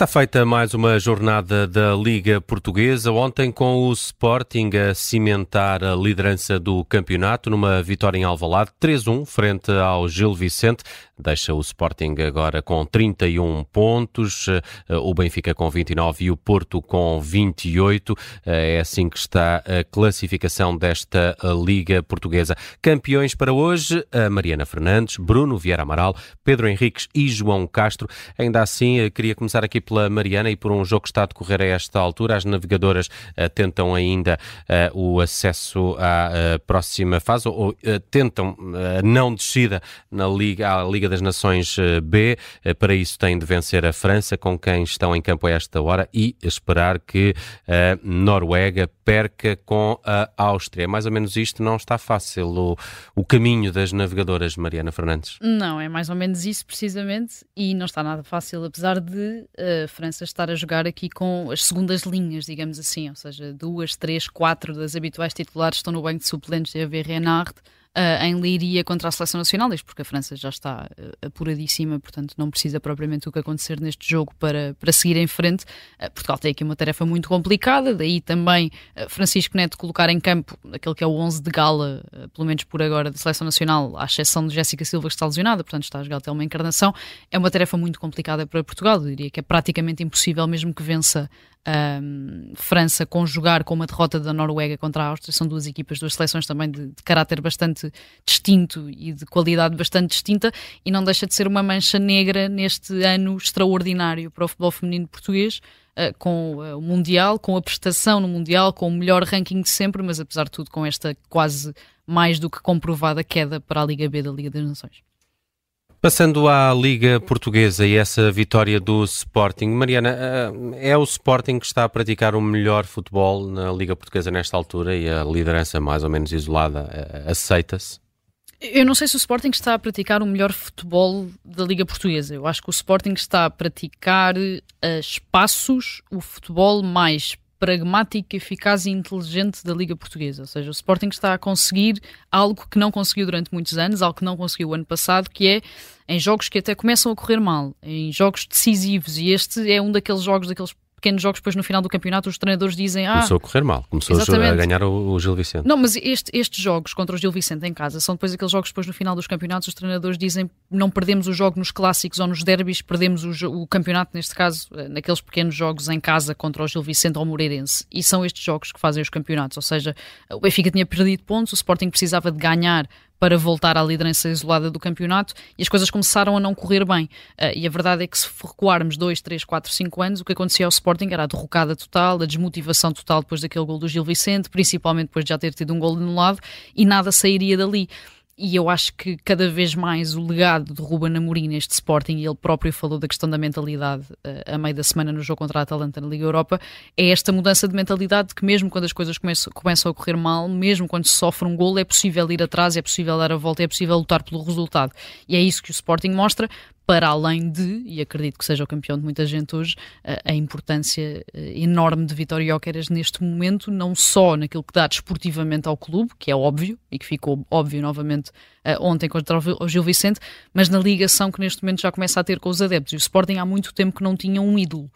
Está feita mais uma jornada da Liga Portuguesa, ontem com o Sporting a cimentar a liderança do campeonato numa vitória em Alvalade, 3-1 frente ao Gil Vicente. Deixa o Sporting agora com 31 pontos, eh, o Benfica com 29 e o Porto com 28. Eh, é assim que está a classificação desta eh, Liga Portuguesa. Campeões para hoje, Mariana Fernandes, Bruno Vieira Amaral, Pedro Henriques e João Castro. Ainda assim, queria começar aqui pela Mariana e por um jogo que está a decorrer a esta altura. As navegadoras uh, tentam ainda uh, o acesso à uh, próxima fase ou tentam não descida na Liga, à Liga das Nações B. para isso têm de vencer a França, com quem estão em campo a esta hora, e esperar que a Noruega perca com a Áustria. Mais ou menos isto não está fácil, o, o caminho das navegadoras, Mariana Fernandes. Não, é mais ou menos isso precisamente, e não está nada fácil, apesar de a França estar a jogar aqui com as segundas linhas, digamos assim, ou seja, duas, três, quatro das habituais titulares estão no banco de suplentes. De haver Renard uh, em Leiria contra a Seleção Nacional, isto porque a França já está uh, apuradíssima, portanto não precisa propriamente o que acontecer neste jogo para, para seguir em frente. Uh, Portugal tem aqui uma tarefa muito complicada, daí também Francisco Neto colocar em campo aquele que é o 11 de gala, pelo menos por agora, da Seleção Nacional, à exceção de Jéssica Silva que está lesionada, portanto está a jogar até uma encarnação, é uma tarefa muito complicada para Portugal, eu diria que é praticamente impossível mesmo que vença França conjugar com uma derrota da Noruega contra a Áustria. São duas equipas, duas seleções também de, de, caráter bastante distinto e de qualidade bastante distinta, e não deixa de ser uma mancha negra neste ano extraordinário para o futebol feminino português. Uh, com uh, o Mundial, com a prestação no Mundial, com o melhor ranking de sempre, mas apesar de tudo, com esta quase mais do que comprovada queda para a Liga B da Liga das Nações. Passando à Liga Portuguesa e essa vitória do Sporting, Mariana, eh, é o Sporting que está a praticar o melhor futebol na Liga Portuguesa nesta altura e a liderança mais ou menos isolada eh, aceita-se? Eu não sei se o Sporting está a praticar o melhor futebol da Liga Portuguesa. Eu acho que o Sporting está a praticar a espaços o futebol mais pragmático, eficaz e inteligente da Liga Portuguesa. Ou seja, o Sporting está a conseguir algo que não conseguiu durante muitos anos, algo que não conseguiu o ano passado, que é em jogos que até começam a correr mal, em jogos decisivos, e este é um daqueles jogos, daqueles pequenos jogos, depois no final do campeonato os treinadores dizem ah, começou a correr mal, começou exatamente. a ganhar o, Gil Vicente. Não, mas este, estes jogos contra o Gil Vicente em casa são depois aqueles jogos depois no final dos campeonatos os treinadores dizem não perdemos o jogo nos clássicos ou nos derbys, perdemos o, o campeonato neste caso eh, naqueles pequenos jogos em casa contra o Gil Vicente ou o Moreirense e são estes jogos que fazem os campeonatos, ou seja, o Benfica tinha perdido pontos, o Sporting precisava de ganhar para voltar à liderança isolada do campeonato e as coisas começaram a não correr bem. Uh, e a verdade é que se recuarmos 2, 3, 4, 5 anos, o que acontecia ao Sporting era a derrocada total, a desmotivação total depois daquele gol do Gil Vicente, principalmente depois de já ter tido um gol anulado, e nada sairia dali e eu acho que cada vez mais o legado de Ruben Amorim neste Sporting, e ele próprio falou da questão da mentalidade uh, a meio da semana no jogo contra a Atalanta na Liga Europa, é esta mudança de mentalidade de que mesmo quando as coisas começam, começam a correr mal, mesmo quando se sofre um gol, é possível ir atrás, é possível dar a volta, é possível lutar pelo resultado. E é isso que o Sporting mostra, para além de, e acredito que seja o campeão de muita gente hoje, a, importância eh, enorme de Vitória Jóqueras neste momento, não só naquilo que dá desportivamente ao clube, que é óbvio, e que ficou óbvio novamente uh, ontem contra o Gil Vicente, mas na ligação que neste momento já começa a ter com os adeptos. E o Sporting há muito tempo que não tinha um ídolo.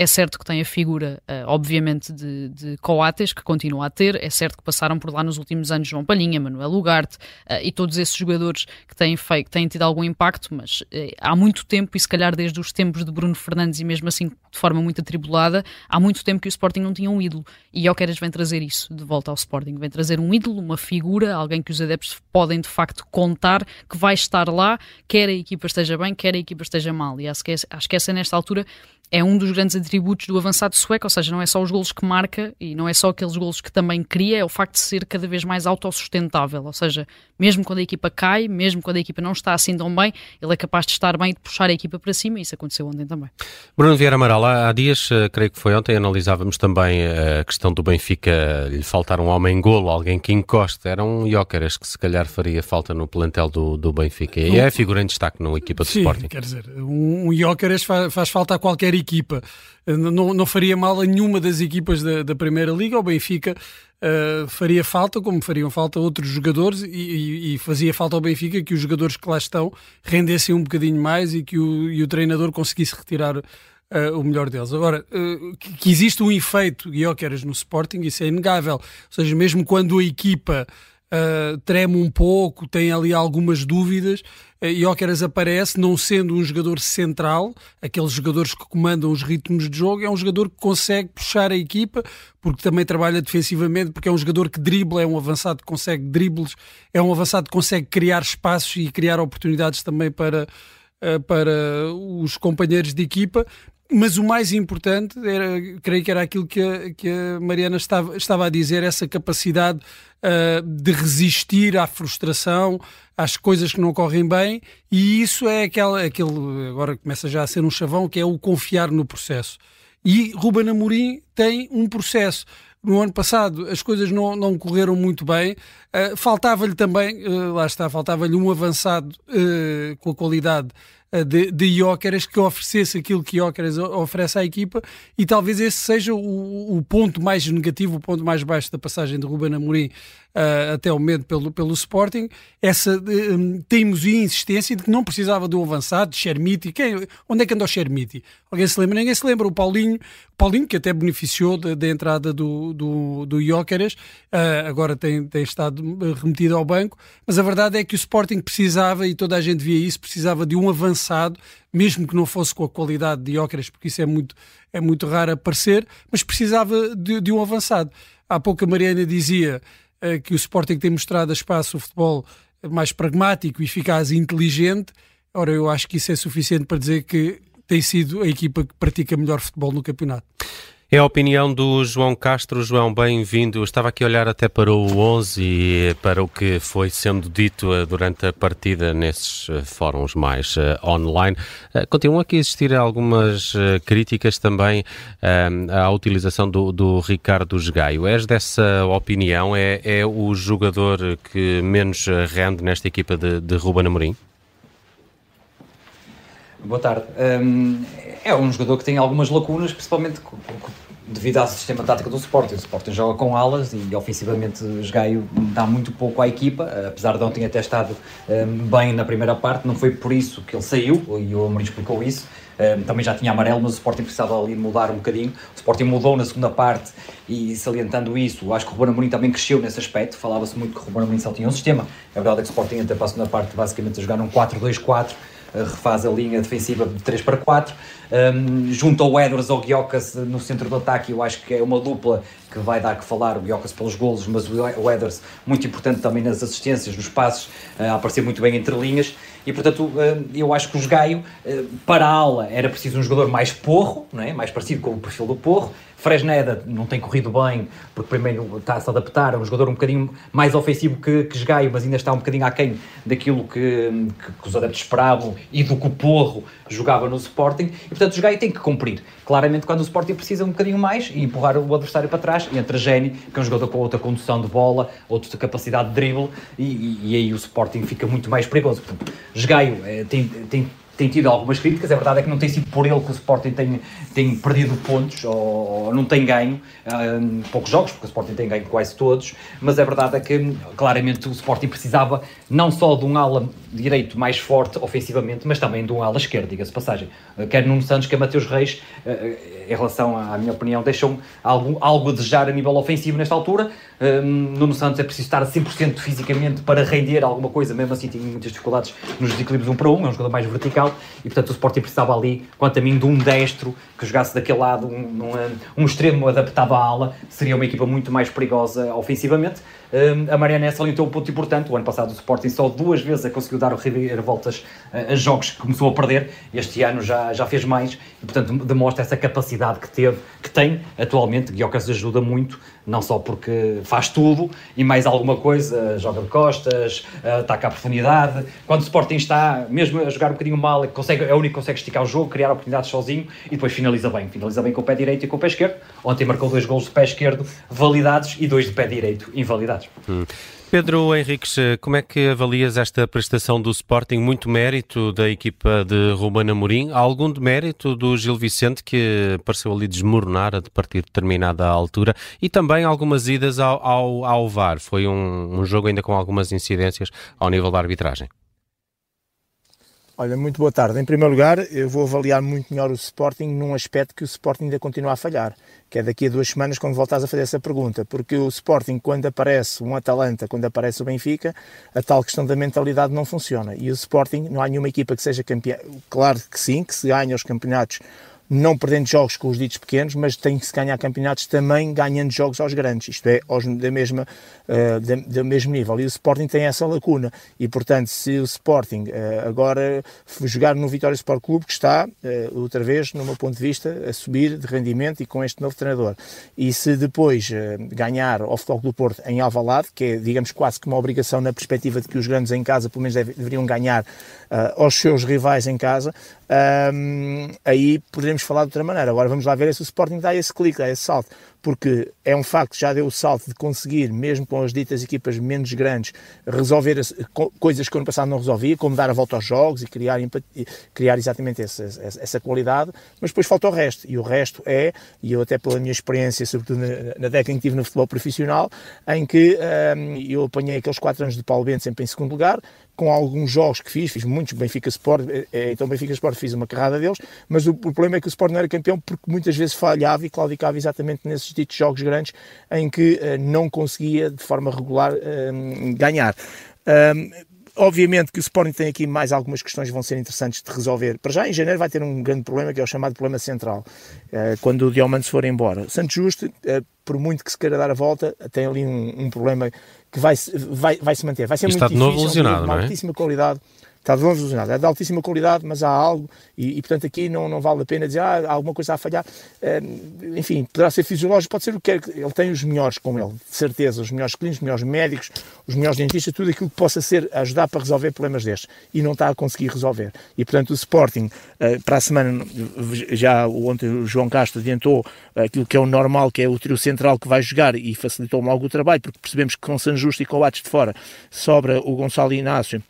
É certo que tem a figura, uh, obviamente, de, de, Coates, que continua a ter. É certo que passaram por lá nos últimos anos João Palhinha, Manuel Ugarte uh, e todos esses jogadores que têm, feito, têm tido algum impacto, mas uh, há muito tempo, e se calhar desde os tempos de Bruno Fernandes, e mesmo assim de forma muito atribulada, há muito tempo que o Sporting não tinha um ídolo. E Jokeres vem trazer isso de volta ao Sporting. Vem trazer um ídolo, uma figura, alguém que os adeptos podem de facto contar que vai estar lá, quer a equipa esteja bem, quer a equipa esteja mal. E acho que, acho que essa, nesta altura, é um dos grandes atributos do avançado sueco, ou seja, não é só os golos que marca e não é só aqueles golos que também cria, é o facto de ser cada vez mais autossustentável, ou seja, mesmo quando a equipa cai, mesmo quando a equipa não está assim tão bem, ele é capaz de estar bem e de puxar a equipa para cima e isso aconteceu ontem também. Bruno Vieira Amaral, há dias, eh, creio que foi ontem, analisávamos também eh, a questão do Benfica lhe faltar um homem-golo, alguém que encosta, era um Jóqueras que se calhar faria falta no plantel do, do Benfica e é a figura em destaque na equipa do Sim, Sporting. quer dizer, um, um faz, faz falta a qualquer equipa. Não, não faria mal a nenhuma das equipas da, da Primeira Liga. O Benfica uh, faria falta, como fariam falta outros jogadores, e, e, e, fazia falta ao Benfica que os jogadores que lá estão rendessem um bocadinho mais e que o, e o treinador conseguisse retirar uh, o melhor deles. Agora, uh, que, que, existe um efeito Guioqueras no Sporting, isso é inegável. Ou seja, mesmo quando a equipa uh, treme um pouco, tem ali algumas dúvidas, uh, aparece não sendo um jogador central, aqueles jogadores que comandam os ritmos de jogo, é um jogador que consegue puxar a equipa, porque também trabalha defensivamente, porque é um jogador que dribla, é um avançado que consegue dribles, é um avançado que consegue criar espaços e criar oportunidades também para para os companheiros de equipa mas o mais importante, era, creio que era aquilo que a, que a Mariana estava, estava a dizer, essa capacidade uh, de resistir à frustração, às coisas que não correm bem, e isso é aquela, aquele, agora começa já a ser um chavão, que é o confiar no processo. E Ruben Amorim tem um processo. No ano passado as coisas não, não correram muito bem, uh, faltava-lhe também, uh, lá está, faltava-lhe um avançado com a qualidade de, de que oferecesse aquilo que Iócaras oferece à equipa e talvez esse seja o, o, ponto mais negativo, o ponto mais baixo da passagem de Ruben Amorim uh, até o momento pelo, pelo Sporting, essa um, teimosia e insistência de que não precisava um avançado, de Chermiti. Quem, onde é que anda o Chermiti? Alguém se lembra? Ninguém se lembra. O Paulinho, Paulinho que até beneficiou da, entrada do, do, do uh, agora tem, tem estado remetido ao banco, mas a verdade é que o Sporting precisava, e toda a gente via isso, precisava de um avançado, mesmo que não fosse com a qualidade de Jóqueras, porque isso é muito, é muito raro aparecer, mas precisava de, de um avançado. Há pouco a Mariana dizia eh, que o Sporting tem mostrado a espaço o futebol mais pragmático, eficaz e inteligente. Ora, eu acho que isso é suficiente para dizer que tem sido a equipa que pratica melhor futebol no campeonato. É a opinião do João Castro. João, bem-vindo. Estava aqui a olhar até para o 11 e para o que foi sendo dito eh, durante a partida nesses eh, fóruns mais uh, online. Continuam aqui a existir algumas críticas também à utilização do, do Ricardo Gaio. És dessa opinião? É, é o jogador que menos rende nesta equipa de, de Ruben Amorim? Boa tarde. Um, é um jogador que tem algumas lacunas, principalmente devido ao sistema tático do Sporting. O Sporting joga com alas e ofensivamente o Gaio dá muito pouco à equipa, apesar de ontem até estado um, bem na primeira parte, não foi por isso que ele saiu, e o Amorim explicou isso. Um, também já tinha amarelo, mas o Sporting precisava ali mudar um bocadinho. O Sporting mudou na segunda parte e salientando isso, acho que o Ruben Amorim também cresceu nesse aspecto. Falava-se muito que o Ruben Amorim só tinha um sistema. A verdade é que o Sporting até para a segunda parte basicamente a jogar num 4-2-4 refaz a linha defensiva de 3 para 4. Um, junto ao Edwards ou Guiocas no centro do ataque, eu acho que é uma dupla que vai dar que falar, o Guiocas pelos golos, mas o Edwards muito importante também nas assistências, nos passos, uh, a aparecer muito bem entre linhas. E portanto, uh, eu acho que o Gaio, uh, para a ala, era preciso um jogador mais porro, não é? mais parecido com o perfil do porro. Fresneda não tem corrido bem, porque primeiro está a se adaptar, é um jogador um bocadinho mais ofensivo que, que Gaio, mas ainda está um bocadinho aquém daquilo que, que, que os adeptos esperavam e do que o Porro jogava no Sporting. E portanto, o Gaio tem que cumprir. Claramente, quando o Sporting precisa um bocadinho mais e empurrar o adversário para trás, entra Geni, que é um jogador com outra condução de bola, outra capacidade de drible, e, e, e aí o Sporting fica muito mais perigoso. Portanto, Gaio eh, tem, tem tem tido algumas críticas, a verdade é que não tem sido por ele que o Sporting tem, tem perdido pontos ou, ou não tem ganho um, poucos jogos, porque o Sporting tem ganho quase todos, mas a verdade é que claramente o Sporting precisava não só de um ala direito mais forte ofensivamente, mas também de um ala esquerdo, diga-se passagem. Quer Nuno Santos, quer Mateus Reis, eh, em relação à minha opinião, deixam algo, algo a desejar a nível ofensivo nesta altura. Nuno Santos é preciso estar a 100% fisicamente para render alguma coisa, mesmo assim tinha muitas dificuldades nos desequilíbrios um para um, é um jogador mais vertical e portanto o Sporting precisava ali, quanto a mim, de um destro que jogasse daquele lado, um, um, um extremo adaptado à ala, seria uma equipa muito mais perigosa ofensivamente. A Mariana salientou um ponto importante, o ano passado o Sporting só duas vezes a conseguiu dar o voltas a, a jogos que começou a perder, este ano já, já fez mais e portanto demonstra essa capacidade que teve, que tem atualmente, Guiocas ajuda muito, não só porque faz tudo e mais alguma coisa, joga de costas, ataca a profundidade. Quando o Sporting está mesmo a jogar um bocadinho mal, é, consegue, é o único que consegue esticar o jogo, criar oportunidades sozinho e depois finaliza bem. Finaliza bem com o pé direito e com o pé esquerdo. Ontem marcou dois gols de pé esquerdo validados e dois de pé direito invalidados. Hum. Pedro Henriques, como é que avalias esta prestação do Sporting? Muito mérito da equipa de Romana Amorim, algum mérito do Gil Vicente que pareceu ali desmoronar a partir de determinada altura e também algumas idas ao, ao, ao VAR. Foi um, um jogo ainda com algumas incidências ao nível da arbitragem. Olha, muito boa tarde. Em primeiro lugar, eu vou avaliar muito melhor o Sporting num aspecto que o Sporting ainda continua a falhar, que é daqui a duas semanas quando voltares a fazer essa pergunta, porque o Sporting, quando aparece um Atalanta, quando aparece o Benfica, a tal questão da mentalidade não funciona. E o Sporting, não há nenhuma equipa que seja campeã. Claro que sim, que se ganha os campeonatos não perdendo jogos com os ditos pequenos, mas tem que se ganhar campeonatos também ganhando jogos aos grandes, isto é, aos, da mesma, uh, da, do mesmo nível. E o Sporting tem essa lacuna. E, portanto, se o Sporting uh, agora jogar no Vitória Sport Clube, que está, uh, outra vez, no meu ponto de vista, a subir de rendimento e com este novo treinador, e se depois ganhar ao Futebol do Porto em Alvalade, que é, digamos, quase que uma obrigação na perspectiva de que os grandes em casa, pelo menos, deve, deveriam ganhar aos seus rivais em casa, aí poderemos falar de outra maneira. Agora vamos lá ver se o Sporting dá esse clique, dá esse salto porque é um facto, já deu o salto de conseguir, mesmo com as ditas equipas menos grandes, resolver as, coisas que o ano passado não resolvia, como dar a volta aos jogos e criar, criar exatamente essa, essa, qualidade, mas depois falta o resto, e o resto é, e eu até pela minha experiência, sobretudo na, na década em que tive no futebol profissional, em que um, eu apanhei aqueles 4 anos de Paulo Bento sempre em segundo lugar, com alguns jogos que fiz, fiz muitos Benfica Sport, eh, eh, então Benfica Sport fiz uma carrada deles, mas o, o problema é que o Sport não era campeão porque muitas vezes falhava e claudicava exatamente nesses ditos jogos grandes em que uh, não conseguia de forma regular uh, ganhar. Obviamente que o Sporting tem aqui mais algumas questões que vão ser interessantes de resolver. Para já, em janeiro, vai ter um grande problema que é o chamado problema central, uh, quando o Diomante se for embora. Santos Justo, por muito que se queira dar a volta, tem ali um, um problema que vai, vai, vai se manter. Vai ser Está muito de novo lesionado, uma é? altíssima qualidade está de longe lesionado. É de altíssima qualidade, mas há algo, e, e, portanto aqui não, não vale a pena dizer ah, há alguma coisa a falhar. Uh, enfim, poderá ser fisiológico, pode ser o que quer. Ele tem os melhores com ele, de certeza, os melhores clínicos, os melhores médicos, os melhores dentistas, tudo aquilo que possa ser ajudar para resolver problemas destes. E não está a conseguir resolver. E portanto o Sporting, uh, para a semana, já ontem o João Castro adiantou aquilo que é o normal, que é o trio central que vai jogar e facilitou-me o trabalho, porque percebemos que com San Justo e Coates de fora sobra o Gonçalo Inácio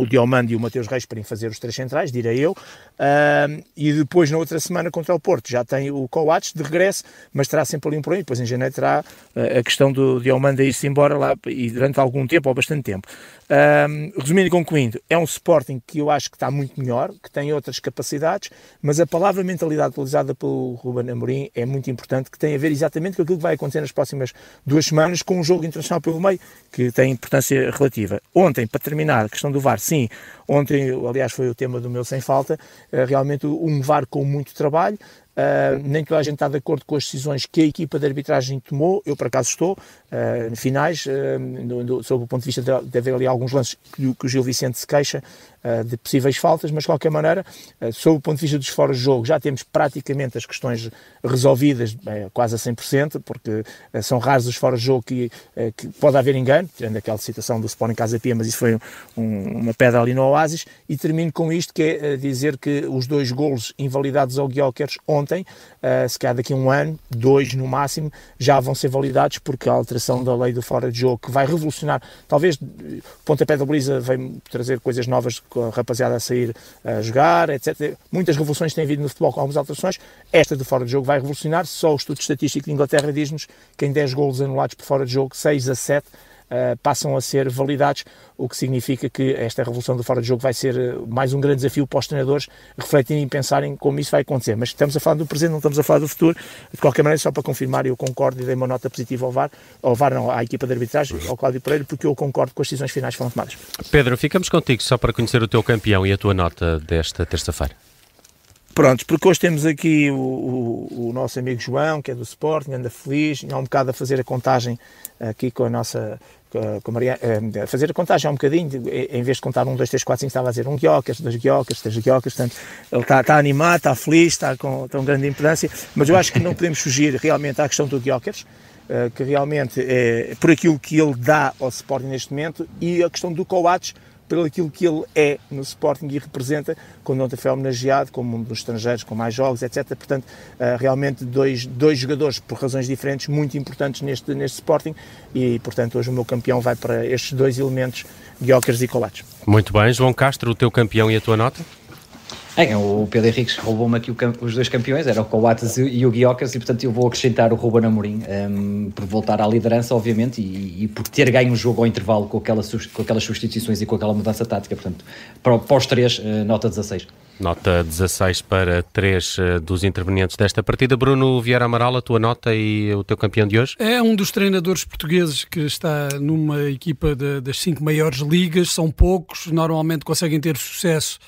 o Diomando e o Mateus Reis para fazer os três centrais, direi eu, uh, e depois na outra semana contra o Porto. Já tem o Coates de regresso, mas terá sempre ali um problema, depois em janeiro terá uh, a questão do Diomando ir-se embora lá e durante algum tempo, ou bastante tempo. Uh, resumindo e concluindo, é um Sporting que eu acho que está muito melhor, que tem outras capacidades, mas a palavra mentalidade utilizada pelo Ruben Amorim é muito importante, que tem a ver exatamente com aquilo que vai acontecer nas próximas duas semanas com um jogo internacional pelo meio, que tem importância relativa. Ontem, para terminar, a questão do VAR, sim, ontem, aliás, foi o tema do meu sem falta, eh, realmente um VAR com muito trabalho, Uh, nem toda a gente está de acordo com as decisões que a equipa de arbitragem tomou. Eu, por acaso, estou uh, finais, uh, no, no, sob o ponto de vista de, de haver ali alguns lances que, que o Gil Vicente se queixa uh, de possíveis faltas, mas de qualquer maneira, sob o ponto de vista dos fora de jogo, já temos praticamente as questões resolvidas quase a 100%, porque são raros os fora de jogo que, que pode haver engano, tirando aquela citação do Sporting Casa Pia, mas isso foi um, uma pedra ali no E termino com isto, que é dizer que os dois golos invalidados ao Guiocers ontem, se calhar daqui a um ano, dois no máximo, já vão ser validados, porque a alteração da lei do fora de jogo, que vai revolucionar, talvez o pontapé da Baliza vem trazer coisas novas com a rapaziada a sair a jogar, etc. Muitas revoluções têm havido no futebol com algumas alterações. Esta de fora de jogo vai revolucionar. Só o Estudo Estatístico de Inglaterra diz-nos que em 10 golos anulados por fora de jogo, 6 a 7 Uh, passam a ser validados, o que significa que esta revolução do fora de jogo vai ser uh, mais um grande desafio para os treinadores refletirem e pensarem como isso vai acontecer. Mas estamos a falar do presente, não estamos a falar do futuro. De qualquer maneira, só para confirmar, eu concordo e dei uma nota positiva ao VAR, ao VAR não, à equipa de arbitragem, ao Cláudio Pereira, porque eu concordo com as decisões finais que foram tomadas. Pedro, ficamos contigo só para conhecer o teu campeão e a tua nota desta terça-feira. Prontos, porque hoje temos aqui o, o, o, nosso amigo João, que é do Sporting, anda feliz, há um bocado a fazer a contagem aqui com a nossa com a Maria, a fazer a contagem um bocadinho, em vez de contar um, dois, três, quatro, cinco, estava a dizer um guiocas, dois guiocas, três guiocas, portanto, ele está, está animado, está feliz, está com tão grande importância, mas eu acho que não podemos fugir realmente à questão do guiocas, eh, que realmente é por aquilo que ele dá ao Sporting neste momento, e a questão do Coates, pelo aquilo que ele é no Sporting e representa, quando ontem foi homenageado como um dos estrangeiros com mais jogos, etc. Portanto, uh, realmente dois, dois jogadores por razões diferentes muito importantes neste, neste Sporting e, portanto, hoje o meu campeão vai para estes dois elementos, Guiocas e Colates. Muito bem, João Castro, o teu campeão e a tua nota? É, o Pedro Henriques roubou-me aqui os dois campeões, era o Coates e o Guiocas, e portanto eu vou acrescentar o Ruben Amorim um, por voltar à liderança, obviamente, e, e, por ter ganho o jogo ao intervalo com, aquela, com aquelas substituições e com aquela mudança tática. Portanto, para, para os três, uh, nota 16. Nota 16 para três uh, dos intervenientes desta partida. Bruno Vieira Amaral, a tua nota e o teu campeão de hoje? É um dos treinadores portugueses que está numa equipa de, das cinco maiores ligas, são poucos, normalmente conseguem ter sucesso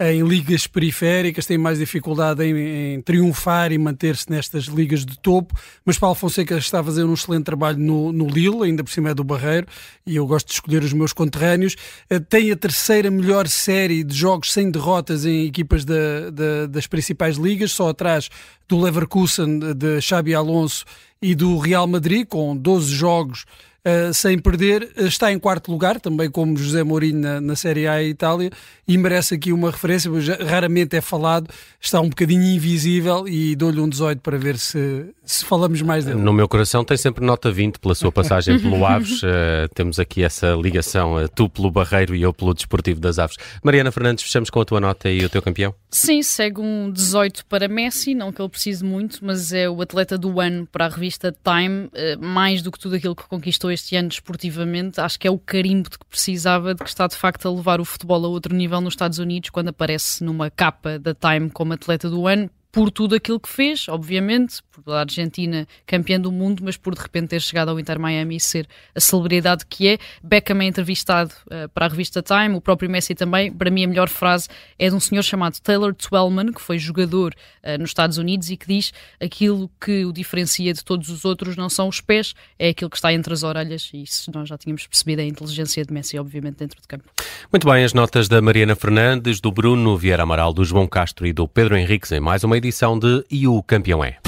em ligas periféricas, tem mais dificuldade em, em triunfar e manter-se nestas ligas de topo, mas Paulo Fonseca está a fazer um excelente trabalho no, no Lille, ainda por cima é do Barreiro, e eu gosto de escolher os meus conterrâneos. Eh, tem a terceira melhor série de jogos sem derrotas em equipas da, da, das principais ligas, só atrás do Leverkusen, de Xabi Alonso e do Real Madrid, com 12 jogos uh, sem perder. Está em quarto lugar, também como José Mourinho na, na Série A Itália, e merece aqui uma referência, mas raramente é falado, está um bocadinho invisível e dou-lhe um 18 para ver se, se falamos mais dele. No meu coração tem sempre nota 20 pela sua passagem pelo Aves. Uh, temos aqui essa ligação, uh, tu pelo Barreiro e eu pelo Desportivo das Aves. Mariana Fernandes, fechamos com a tua nota e o teu campeão? Sim, segue um 18 para Messi, não que ele precise muito, mas é o atleta do ano para a revista Time, uh, mais do que tudo aquilo que conquistou este ano desportivamente. Acho que é o carimbo de que precisava, de que está de facto a levar o futebol a outro nível nos Estados Unidos, quando aparece numa capa da Time como atleta do ano por tudo aquilo que fez, obviamente, por a Argentina campeã do mundo, mas por de repente ter chegado ao Inter Miami e ser a celebridade que é. Beckham é entrevistado uh, para a revista Time, o próprio Messi também. Para mim, a melhor frase é de um senhor chamado Taylor Twellman, que foi jogador uh, nos Estados Unidos e que diz aquilo que o diferencia de todos os outros não são os pés, é aquilo que está entre as orelhas. E isso nós já tínhamos percebido a inteligência de Messi, obviamente, dentro de campo. Muito bem, as notas da Mariana Fernandes, do Bruno Vieira Amaral, do João Castro e do Pedro Henriques em mais uma edição de E o Campeão é.